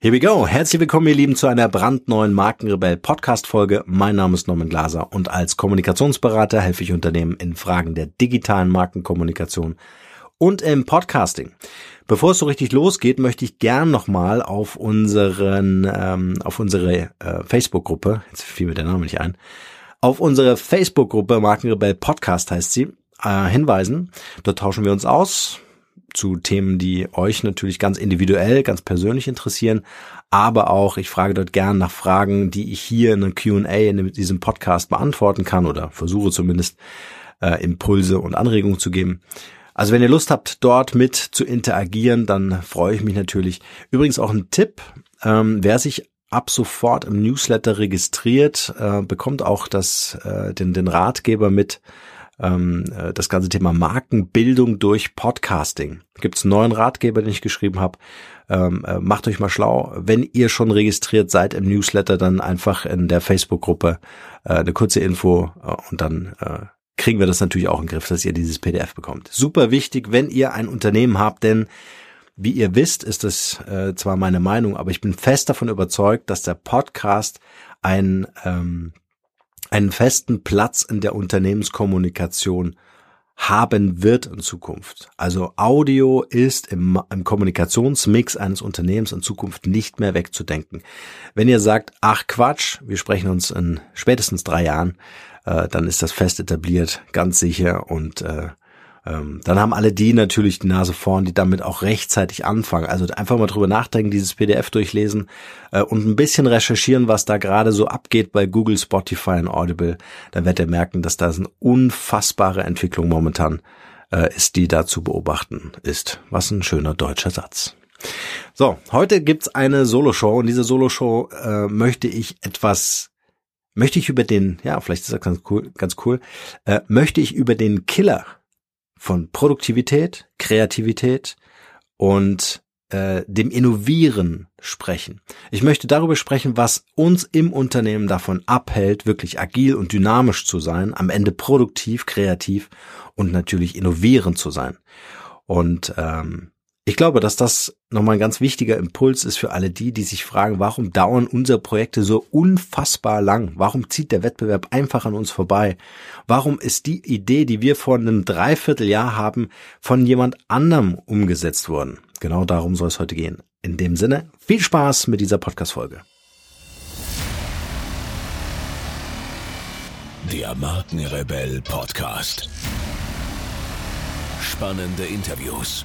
Here we go. Herzlich willkommen, ihr Lieben, zu einer brandneuen Markenrebell Podcast Folge. Mein Name ist Norman Glaser und als Kommunikationsberater helfe ich Unternehmen in Fragen der digitalen Markenkommunikation und im Podcasting. Bevor es so richtig losgeht, möchte ich gern nochmal auf unseren, ähm, auf unsere äh, Facebook-Gruppe, jetzt fiel mir der Name nicht ein, auf unsere Facebook-Gruppe Markenrebell Podcast heißt sie, äh, hinweisen. Dort tauschen wir uns aus zu Themen, die euch natürlich ganz individuell, ganz persönlich interessieren, aber auch ich frage dort gern nach Fragen, die ich hier in einem Q&A in diesem Podcast beantworten kann oder versuche zumindest äh, Impulse und Anregungen zu geben. Also wenn ihr Lust habt, dort mit zu interagieren, dann freue ich mich natürlich. Übrigens auch ein Tipp, ähm, wer sich ab sofort im Newsletter registriert, äh, bekommt auch das, äh, den, den Ratgeber mit ähm, äh, das ganze Thema Markenbildung durch Podcasting. Gibt es einen neuen Ratgeber, den ich geschrieben habe. Ähm, äh, macht euch mal schlau. Wenn ihr schon registriert seid im Newsletter, dann einfach in der Facebook-Gruppe äh, eine kurze Info äh, und dann äh, kriegen wir das natürlich auch in den Griff, dass ihr dieses PDF bekommt. Super wichtig, wenn ihr ein Unternehmen habt, denn wie ihr wisst, ist es äh, zwar meine Meinung, aber ich bin fest davon überzeugt, dass der Podcast ein ähm, einen festen Platz in der Unternehmenskommunikation haben wird in Zukunft. Also Audio ist im, im, Kommunikationsmix eines Unternehmens in Zukunft nicht mehr wegzudenken. Wenn ihr sagt, ach Quatsch, wir sprechen uns in spätestens drei Jahren, äh, dann ist das fest etabliert, ganz sicher und äh, ähm, dann haben alle die natürlich die Nase vorn, die damit auch rechtzeitig anfangen. Also einfach mal drüber nachdenken, dieses PDF durchlesen äh, und ein bisschen recherchieren, was da gerade so abgeht bei Google, Spotify und Audible. Dann werdet ihr merken, dass da eine unfassbare Entwicklung momentan äh, ist, die da zu beobachten ist. Was ein schöner deutscher Satz. So, heute gibt's eine Solo-Show und diese Solo-Show äh, möchte ich etwas möchte ich über den, ja, vielleicht ist das ganz cool, ganz cool, äh, möchte ich über den Killer von Produktivität, Kreativität und äh, dem Innovieren sprechen. Ich möchte darüber sprechen, was uns im Unternehmen davon abhält, wirklich agil und dynamisch zu sein, am Ende produktiv, kreativ und natürlich innovierend zu sein. Und ähm, ich glaube, dass das nochmal ein ganz wichtiger Impuls ist für alle die, die sich fragen, warum dauern unsere Projekte so unfassbar lang? Warum zieht der Wettbewerb einfach an uns vorbei? Warum ist die Idee, die wir vor einem Dreivierteljahr haben, von jemand anderem umgesetzt worden? Genau darum soll es heute gehen. In dem Sinne, viel Spaß mit dieser Podcast-Folge. Der Markenrebell Podcast. Spannende Interviews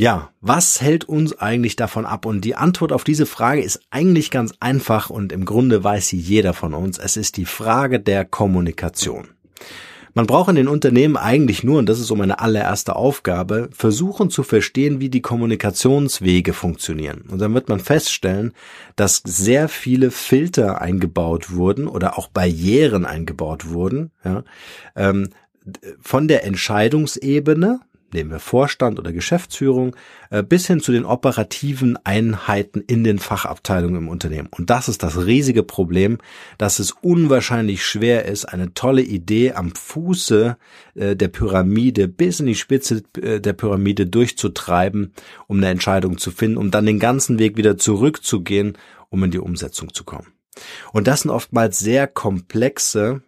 Ja, was hält uns eigentlich davon ab? Und die Antwort auf diese Frage ist eigentlich ganz einfach und im Grunde weiß sie jeder von uns. Es ist die Frage der Kommunikation. Man braucht in den Unternehmen eigentlich nur, und das ist so meine allererste Aufgabe, versuchen zu verstehen, wie die Kommunikationswege funktionieren. Und dann wird man feststellen, dass sehr viele Filter eingebaut wurden oder auch Barrieren eingebaut wurden, ja, ähm, von der Entscheidungsebene, nehmen wir Vorstand oder Geschäftsführung, äh, bis hin zu den operativen Einheiten in den Fachabteilungen im Unternehmen. Und das ist das riesige Problem, dass es unwahrscheinlich schwer ist, eine tolle Idee am Fuße äh, der Pyramide bis in die Spitze äh, der Pyramide durchzutreiben, um eine Entscheidung zu finden, um dann den ganzen Weg wieder zurückzugehen, um in die Umsetzung zu kommen. Und das sind oftmals sehr komplexe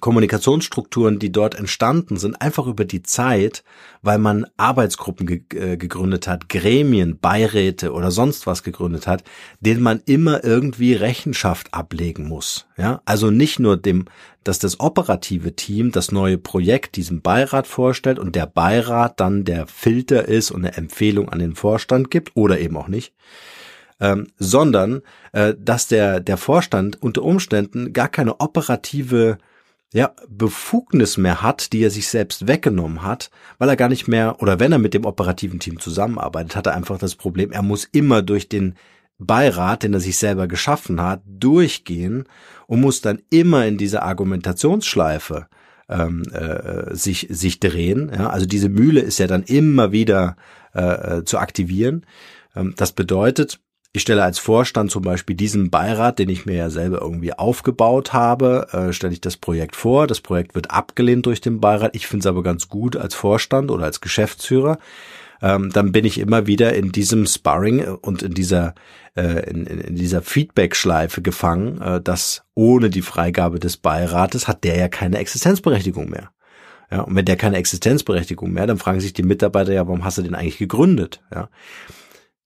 Kommunikationsstrukturen, die dort entstanden sind, einfach über die Zeit, weil man Arbeitsgruppen ge äh, gegründet hat, Gremien, Beiräte oder sonst was gegründet hat, denen man immer irgendwie Rechenschaft ablegen muss. Ja, also nicht nur dem, dass das operative Team das neue Projekt diesem Beirat vorstellt und der Beirat dann der Filter ist und eine Empfehlung an den Vorstand gibt oder eben auch nicht, ähm, sondern äh, dass der der Vorstand unter Umständen gar keine operative ja, Befugnis mehr hat, die er sich selbst weggenommen hat, weil er gar nicht mehr, oder wenn er mit dem operativen Team zusammenarbeitet, hat er einfach das Problem, er muss immer durch den Beirat, den er sich selber geschaffen hat, durchgehen und muss dann immer in dieser Argumentationsschleife ähm, äh, sich sich drehen. Ja? Also diese Mühle ist ja dann immer wieder äh, äh, zu aktivieren. Ähm, das bedeutet, ich stelle als Vorstand zum Beispiel diesen Beirat, den ich mir ja selber irgendwie aufgebaut habe, äh, stelle ich das Projekt vor. Das Projekt wird abgelehnt durch den Beirat. Ich finde es aber ganz gut als Vorstand oder als Geschäftsführer. Ähm, dann bin ich immer wieder in diesem Sparring und in dieser äh, in, in dieser Feedback-Schleife gefangen, äh, dass ohne die Freigabe des Beirates hat der ja keine Existenzberechtigung mehr. Ja, und wenn der keine Existenzberechtigung mehr, dann fragen sich die Mitarbeiter ja, warum hast du den eigentlich gegründet? Ja.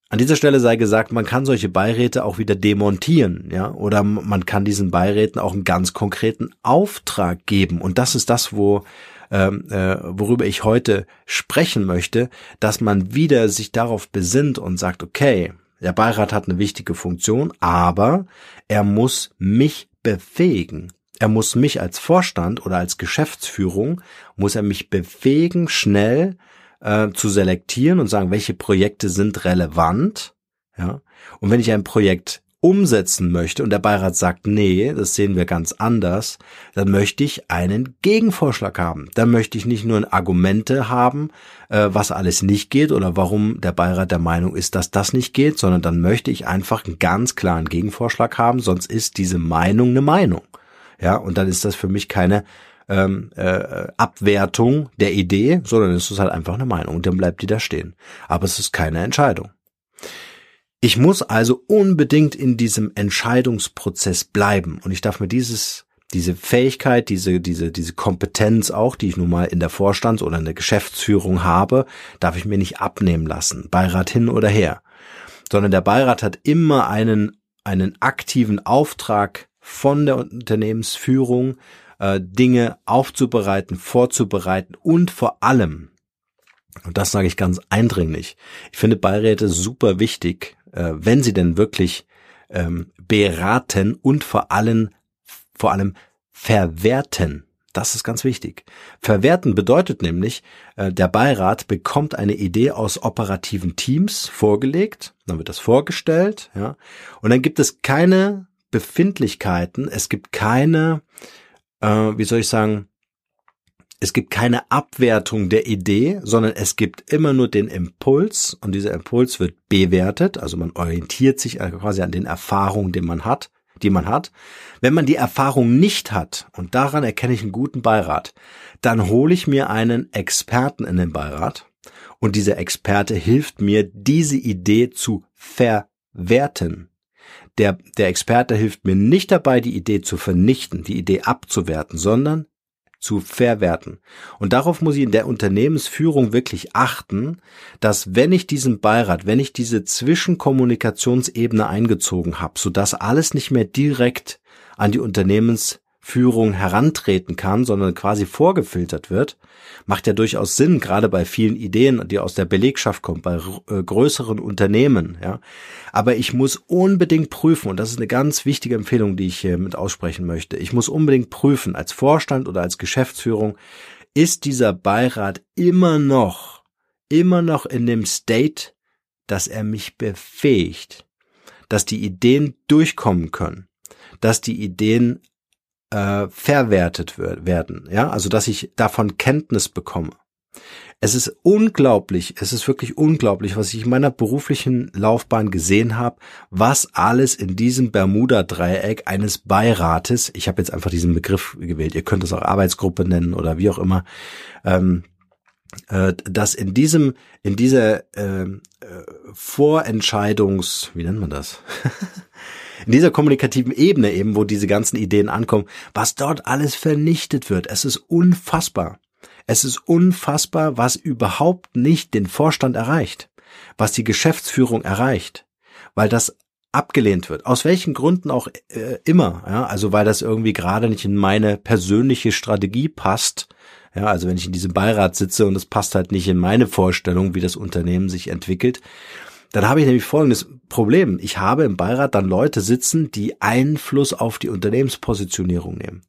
An dieser Stelle sei gesagt, man kann solche Beiräte auch wieder demontieren, ja, oder man kann diesen Beiräten auch einen ganz konkreten Auftrag geben. Und das ist das, wo ähm, äh, worüber ich heute sprechen möchte, dass man wieder sich darauf besinnt und sagt, okay, der Beirat hat eine wichtige Funktion, aber er muss mich befähigen. Er muss mich als Vorstand oder als Geschäftsführung, muss er mich befähigen, schnell äh, zu selektieren und sagen, welche Projekte sind relevant. Ja. Und wenn ich ein Projekt umsetzen möchte und der Beirat sagt, nee, das sehen wir ganz anders, dann möchte ich einen Gegenvorschlag haben. Dann möchte ich nicht nur Argumente haben, äh, was alles nicht geht oder warum der Beirat der Meinung ist, dass das nicht geht, sondern dann möchte ich einfach einen ganz klaren Gegenvorschlag haben, sonst ist diese Meinung eine Meinung. Ja, und dann ist das für mich keine ähm, äh, Abwertung der Idee, sondern es ist halt einfach eine Meinung und dann bleibt die da stehen. Aber es ist keine Entscheidung. Ich muss also unbedingt in diesem Entscheidungsprozess bleiben und ich darf mir dieses diese Fähigkeit, diese, diese, diese Kompetenz auch, die ich nun mal in der Vorstands- oder in der Geschäftsführung habe, darf ich mir nicht abnehmen lassen, Beirat hin oder her. Sondern der Beirat hat immer einen, einen aktiven Auftrag von der Unternehmensführung, äh, Dinge aufzubereiten, vorzubereiten und vor allem, und das sage ich ganz eindringlich, ich finde Beiräte super wichtig, äh, wenn sie denn wirklich ähm, beraten und vor allem, vor allem verwerten. Das ist ganz wichtig. Verwerten bedeutet nämlich, äh, der Beirat bekommt eine Idee aus operativen Teams vorgelegt, dann wird das vorgestellt, ja, und dann gibt es keine Befindlichkeiten, es gibt keine, äh, wie soll ich sagen, es gibt keine Abwertung der Idee, sondern es gibt immer nur den Impuls und dieser Impuls wird bewertet, also man orientiert sich quasi an den Erfahrungen, die man hat, die man hat. Wenn man die Erfahrung nicht hat, und daran erkenne ich einen guten Beirat, dann hole ich mir einen Experten in den Beirat und dieser Experte hilft mir, diese Idee zu verwerten. Der, der Experte hilft mir nicht dabei, die Idee zu vernichten, die Idee abzuwerten, sondern zu verwerten. Und darauf muss ich in der Unternehmensführung wirklich achten, dass wenn ich diesen Beirat, wenn ich diese Zwischenkommunikationsebene eingezogen habe, sodass alles nicht mehr direkt an die Unternehmens Führung herantreten kann, sondern quasi vorgefiltert wird, macht ja durchaus Sinn, gerade bei vielen Ideen, die aus der Belegschaft kommen, bei äh, größeren Unternehmen, ja. Aber ich muss unbedingt prüfen, und das ist eine ganz wichtige Empfehlung, die ich hier mit aussprechen möchte. Ich muss unbedingt prüfen, als Vorstand oder als Geschäftsführung, ist dieser Beirat immer noch, immer noch in dem State, dass er mich befähigt, dass die Ideen durchkommen können, dass die Ideen äh, verwertet werden, ja, also dass ich davon Kenntnis bekomme. Es ist unglaublich, es ist wirklich unglaublich, was ich in meiner beruflichen Laufbahn gesehen habe, was alles in diesem Bermuda-Dreieck eines Beirates, ich habe jetzt einfach diesen Begriff gewählt, ihr könnt es auch Arbeitsgruppe nennen oder wie auch immer, ähm, äh, dass in diesem, in dieser ähm, äh, Vorentscheidungs, wie nennt man das? in dieser kommunikativen Ebene eben, wo diese ganzen Ideen ankommen, was dort alles vernichtet wird. Es ist unfassbar. Es ist unfassbar, was überhaupt nicht den Vorstand erreicht, was die Geschäftsführung erreicht, weil das abgelehnt wird. Aus welchen Gründen auch äh, immer. Ja? Also weil das irgendwie gerade nicht in meine persönliche Strategie passt. Ja, also wenn ich in diesem Beirat sitze und es passt halt nicht in meine Vorstellung, wie das Unternehmen sich entwickelt, dann habe ich nämlich folgendes Problem. Ich habe im Beirat dann Leute sitzen, die Einfluss auf die Unternehmenspositionierung nehmen,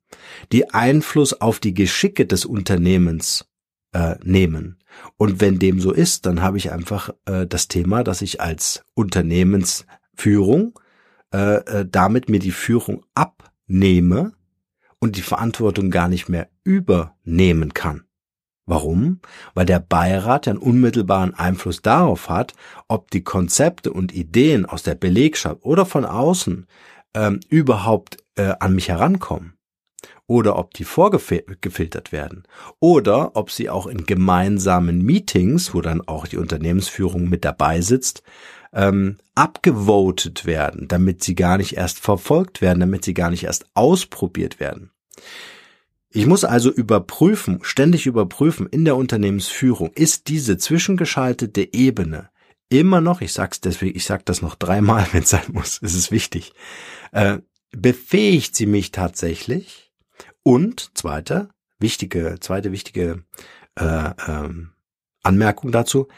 die Einfluss auf die Geschicke des Unternehmens äh, nehmen. Und wenn dem so ist, dann habe ich einfach äh, das Thema, dass ich als Unternehmens Führung, äh, äh, damit mir die Führung abnehme und die Verantwortung gar nicht mehr übernehmen kann. Warum? Weil der Beirat einen unmittelbaren Einfluss darauf hat, ob die Konzepte und Ideen aus der Belegschaft oder von außen ähm, überhaupt äh, an mich herankommen oder ob die vorgefiltert werden oder ob sie auch in gemeinsamen Meetings, wo dann auch die Unternehmensführung mit dabei sitzt, ähm, abgevotet werden, damit sie gar nicht erst verfolgt werden, damit sie gar nicht erst ausprobiert werden. Ich muss also überprüfen, ständig überprüfen in der Unternehmensführung, ist diese zwischengeschaltete Ebene immer noch, ich sag's deswegen, ich sag das noch dreimal, wenn es sein muss, es ist wichtig, äh, befähigt sie mich tatsächlich? Und zweite wichtige, zweite wichtige äh, ähm, Anmerkung dazu,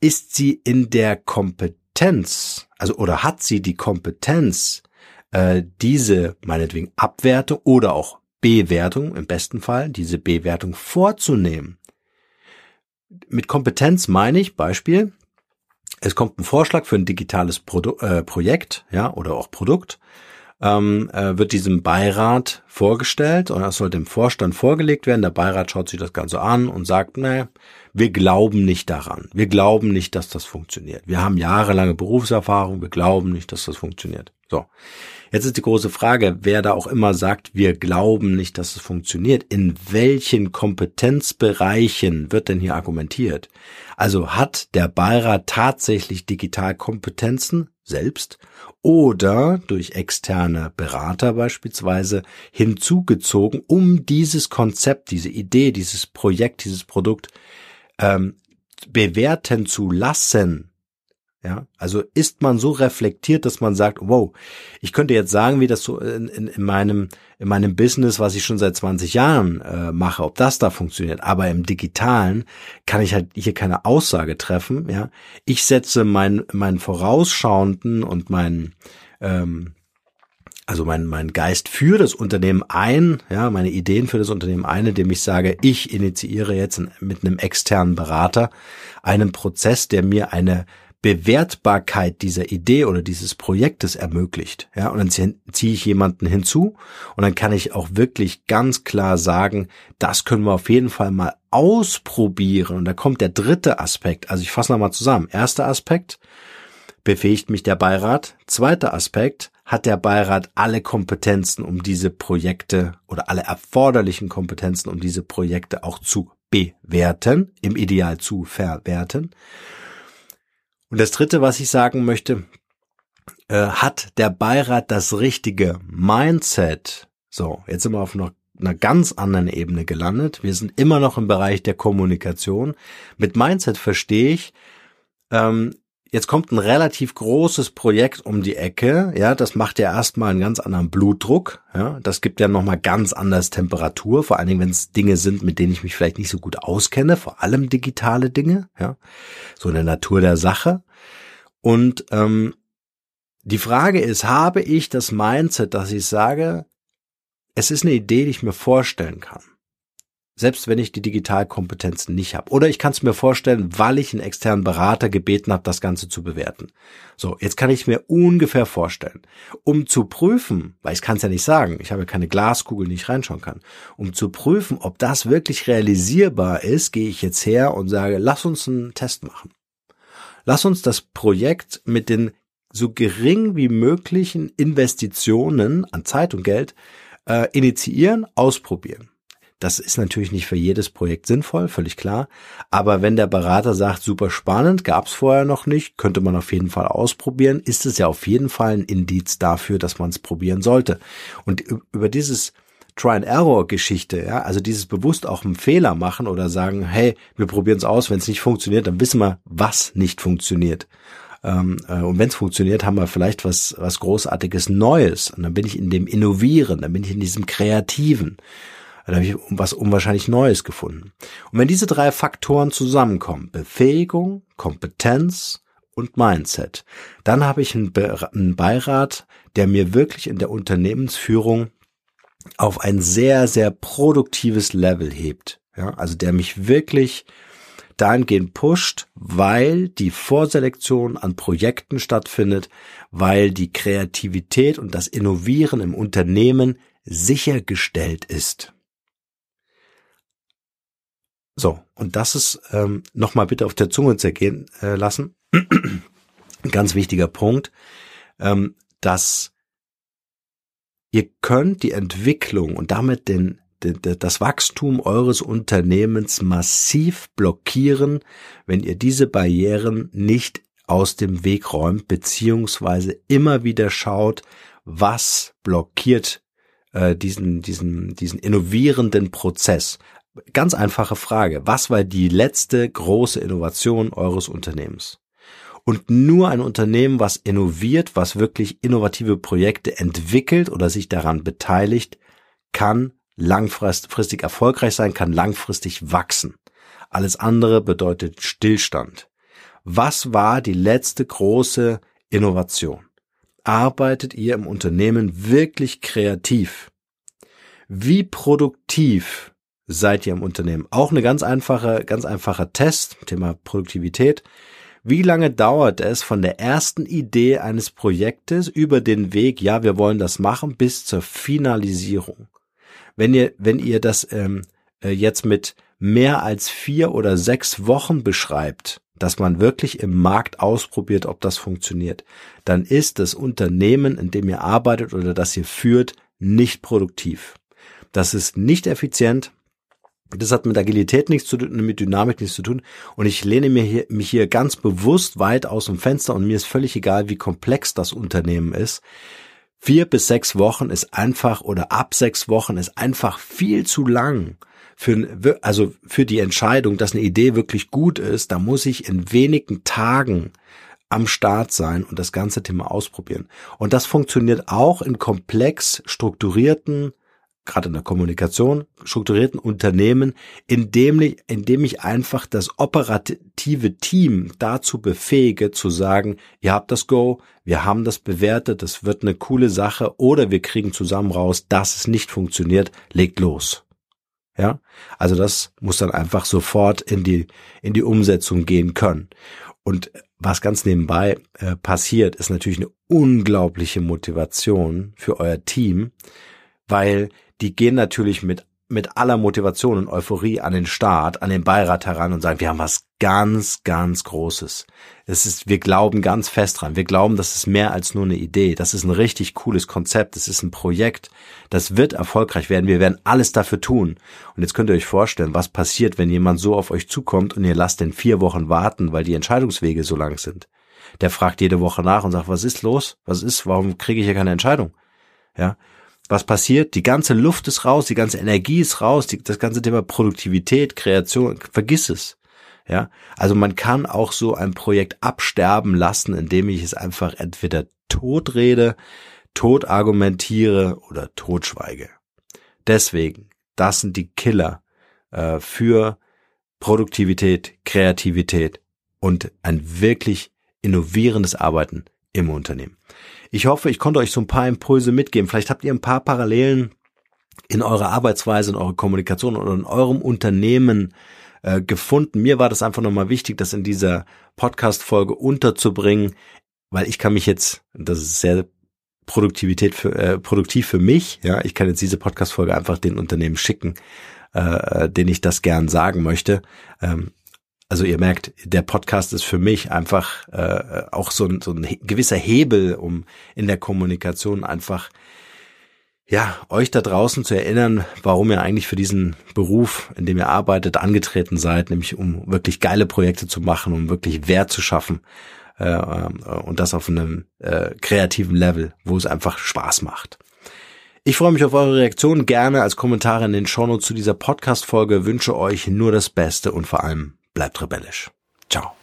ist sie in der Kompetenz, also oder hat sie die Kompetenz, äh, diese meinetwegen Abwertung oder auch Bewertung, im besten Fall, diese Bewertung vorzunehmen. Mit Kompetenz meine ich, Beispiel, es kommt ein Vorschlag für ein digitales Produ äh, Projekt, ja, oder auch Produkt, ähm, äh, wird diesem Beirat vorgestellt und das soll dem Vorstand vorgelegt werden. Der Beirat schaut sich das Ganze an und sagt, naja, wir glauben nicht daran. Wir glauben nicht, dass das funktioniert. Wir haben jahrelange Berufserfahrung, wir glauben nicht, dass das funktioniert. So. Jetzt ist die große Frage, wer da auch immer sagt, wir glauben nicht, dass es funktioniert. In welchen Kompetenzbereichen wird denn hier argumentiert? Also hat der Beirat tatsächlich Digitalkompetenzen selbst oder durch externe Berater beispielsweise hinzugezogen, um dieses Konzept, diese Idee, dieses Projekt, dieses Produkt ähm, bewerten zu lassen. Ja, also ist man so reflektiert, dass man sagt, wow, ich könnte jetzt sagen, wie das so in, in, in meinem in meinem Business, was ich schon seit 20 Jahren äh, mache, ob das da funktioniert. Aber im Digitalen kann ich halt hier keine Aussage treffen. Ja, ich setze meinen meinen vorausschauenden und meinen ähm, also mein, mein Geist für das Unternehmen ein, ja, meine Ideen für das Unternehmen ein, indem ich sage, ich initiiere jetzt mit einem externen Berater einen Prozess, der mir eine Bewertbarkeit dieser Idee oder dieses Projektes ermöglicht. Ja, und dann ziehe ich jemanden hinzu und dann kann ich auch wirklich ganz klar sagen, das können wir auf jeden Fall mal ausprobieren. Und da kommt der dritte Aspekt. Also ich fasse nochmal zusammen. Erster Aspekt, befähigt mich der Beirat. Zweiter Aspekt, hat der Beirat alle Kompetenzen, um diese Projekte oder alle erforderlichen Kompetenzen, um diese Projekte auch zu bewerten, im Ideal zu verwerten. Und das Dritte, was ich sagen möchte, äh, hat der Beirat das richtige Mindset? So, jetzt sind wir auf noch einer ganz anderen Ebene gelandet. Wir sind immer noch im Bereich der Kommunikation. Mit Mindset verstehe ich, ähm, jetzt kommt ein relativ großes Projekt um die Ecke, ja, das macht ja erstmal einen ganz anderen Blutdruck, ja, das gibt ja nochmal ganz anders Temperatur, vor allen Dingen, wenn es Dinge sind, mit denen ich mich vielleicht nicht so gut auskenne, vor allem digitale Dinge, ja, so in der Natur der Sache. Und ähm, die Frage ist, habe ich das Mindset, dass ich sage, es ist eine Idee, die ich mir vorstellen kann selbst wenn ich die Digitalkompetenzen nicht habe. Oder ich kann es mir vorstellen, weil ich einen externen Berater gebeten habe, das Ganze zu bewerten. So, jetzt kann ich mir ungefähr vorstellen, um zu prüfen, weil ich kann es ja nicht sagen, ich habe keine Glaskugel, die ich reinschauen kann, um zu prüfen, ob das wirklich realisierbar ist, gehe ich jetzt her und sage, lass uns einen Test machen. Lass uns das Projekt mit den so gering wie möglichen Investitionen an Zeit und Geld äh, initiieren, ausprobieren. Das ist natürlich nicht für jedes Projekt sinnvoll, völlig klar. Aber wenn der Berater sagt, super spannend, gab's vorher noch nicht, könnte man auf jeden Fall ausprobieren, ist es ja auf jeden Fall ein Indiz dafür, dass man es probieren sollte. Und über dieses Try-and-Error-Geschichte, ja, also dieses bewusst auch einen Fehler machen oder sagen, hey, wir probieren es aus, wenn es nicht funktioniert, dann wissen wir, was nicht funktioniert. Ähm, äh, und wenn es funktioniert, haben wir vielleicht was, was Großartiges Neues. Und dann bin ich in dem Innovieren, dann bin ich in diesem Kreativen. Da habe ich was unwahrscheinlich Neues gefunden. Und wenn diese drei Faktoren zusammenkommen, Befähigung, Kompetenz und Mindset, dann habe ich einen, Beirat, der mir wirklich in der Unternehmensführung auf ein sehr, sehr produktives Level hebt. Ja, also der mich wirklich dahingehend pusht, weil die Vorselektion an Projekten stattfindet, weil die Kreativität und das Innovieren im Unternehmen sichergestellt ist. So, und das ist ähm, nochmal bitte auf der Zunge zergehen äh, lassen. Ein ganz wichtiger Punkt, ähm, dass ihr könnt die Entwicklung und damit den das Wachstum eures Unternehmens massiv blockieren, wenn ihr diese Barrieren nicht aus dem Weg räumt, beziehungsweise immer wieder schaut, was blockiert äh, diesen, diesen, diesen innovierenden Prozess. Ganz einfache Frage. Was war die letzte große Innovation eures Unternehmens? Und nur ein Unternehmen, was innoviert, was wirklich innovative Projekte entwickelt oder sich daran beteiligt, kann langfristig erfolgreich sein, kann langfristig wachsen. Alles andere bedeutet Stillstand. Was war die letzte große Innovation? Arbeitet ihr im Unternehmen wirklich kreativ? Wie produktiv seid ihr im Unternehmen? Auch eine ganz einfache, ganz einfacher Test, Thema Produktivität. Wie lange dauert es von der ersten Idee eines Projektes über den Weg, ja, wir wollen das machen, bis zur Finalisierung? wenn ihr, wenn ihr das ähm, äh, jetzt mit mehr als vier oder sechs Wochen beschreibt, dass man wirklich im Markt ausprobiert, ob das funktioniert, dann ist das Unternehmen, in dem ihr arbeitet oder das ihr führt, nicht produktiv. Das ist nicht effizient. Das hat mit Agilität nichts zu tun, mit Dynamik nichts zu tun. Und ich lehne mir hier, mich hier ganz bewusst weit aus dem Fenster und mir ist völlig egal, wie komplex das Unternehmen ist. Vier bis sechs Wochen ist einfach oder ab sechs Wochen ist einfach viel zu lang für, also für die Entscheidung, dass eine Idee wirklich gut ist. Da muss ich in wenigen Tagen am Start sein und das ganze Thema ausprobieren. Und das funktioniert auch in komplex strukturierten gerade in der Kommunikation, strukturierten Unternehmen, indem ich, indem ich einfach das operative Team dazu befähige, zu sagen, ihr habt das Go, wir haben das bewertet, das wird eine coole Sache, oder wir kriegen zusammen raus, dass es nicht funktioniert, legt los. Ja, also das muss dann einfach sofort in die, in die Umsetzung gehen können. Und was ganz nebenbei äh, passiert, ist natürlich eine unglaubliche Motivation für euer Team, weil die gehen natürlich mit mit aller Motivation und Euphorie an den Staat, an den Beirat heran und sagen, wir haben was ganz, ganz Großes. Es ist, wir glauben ganz fest dran. Wir glauben, das ist mehr als nur eine Idee. Das ist ein richtig cooles Konzept. Das ist ein Projekt. Das wird erfolgreich werden. Wir werden alles dafür tun. Und jetzt könnt ihr euch vorstellen, was passiert, wenn jemand so auf euch zukommt und ihr lasst den vier Wochen warten, weil die Entscheidungswege so lang sind. Der fragt jede Woche nach und sagt, was ist los? Was ist? Warum kriege ich hier keine Entscheidung? Ja was passiert? Die ganze Luft ist raus, die ganze Energie ist raus, die, das ganze Thema Produktivität, Kreation, vergiss es. Ja, also man kann auch so ein Projekt absterben lassen, indem ich es einfach entweder totrede, tot argumentiere oder totschweige. Deswegen, das sind die Killer äh, für Produktivität, Kreativität und ein wirklich innovierendes Arbeiten im Unternehmen. Ich hoffe, ich konnte euch so ein paar Impulse mitgeben. Vielleicht habt ihr ein paar Parallelen in eurer Arbeitsweise, in eurer Kommunikation oder in eurem Unternehmen äh, gefunden. Mir war das einfach nochmal wichtig, das in dieser Podcast-Folge unterzubringen, weil ich kann mich jetzt, das ist sehr Produktivität für, äh, produktiv für mich, ja, ich kann jetzt diese Podcast-Folge einfach den Unternehmen schicken, äh, den ich das gern sagen möchte. Ähm, also ihr merkt, der Podcast ist für mich einfach äh, auch so ein, so ein gewisser Hebel, um in der Kommunikation einfach ja, euch da draußen zu erinnern, warum ihr eigentlich für diesen Beruf, in dem ihr arbeitet, angetreten seid, nämlich um wirklich geile Projekte zu machen, um wirklich Wert zu schaffen äh, äh und das auf einem äh, kreativen Level, wo es einfach Spaß macht. Ich freue mich auf eure Reaktionen gerne als Kommentare in den Shownotes zu dieser Podcast-Folge, wünsche euch nur das Beste und vor allem bleibt rebellisch. Ciao.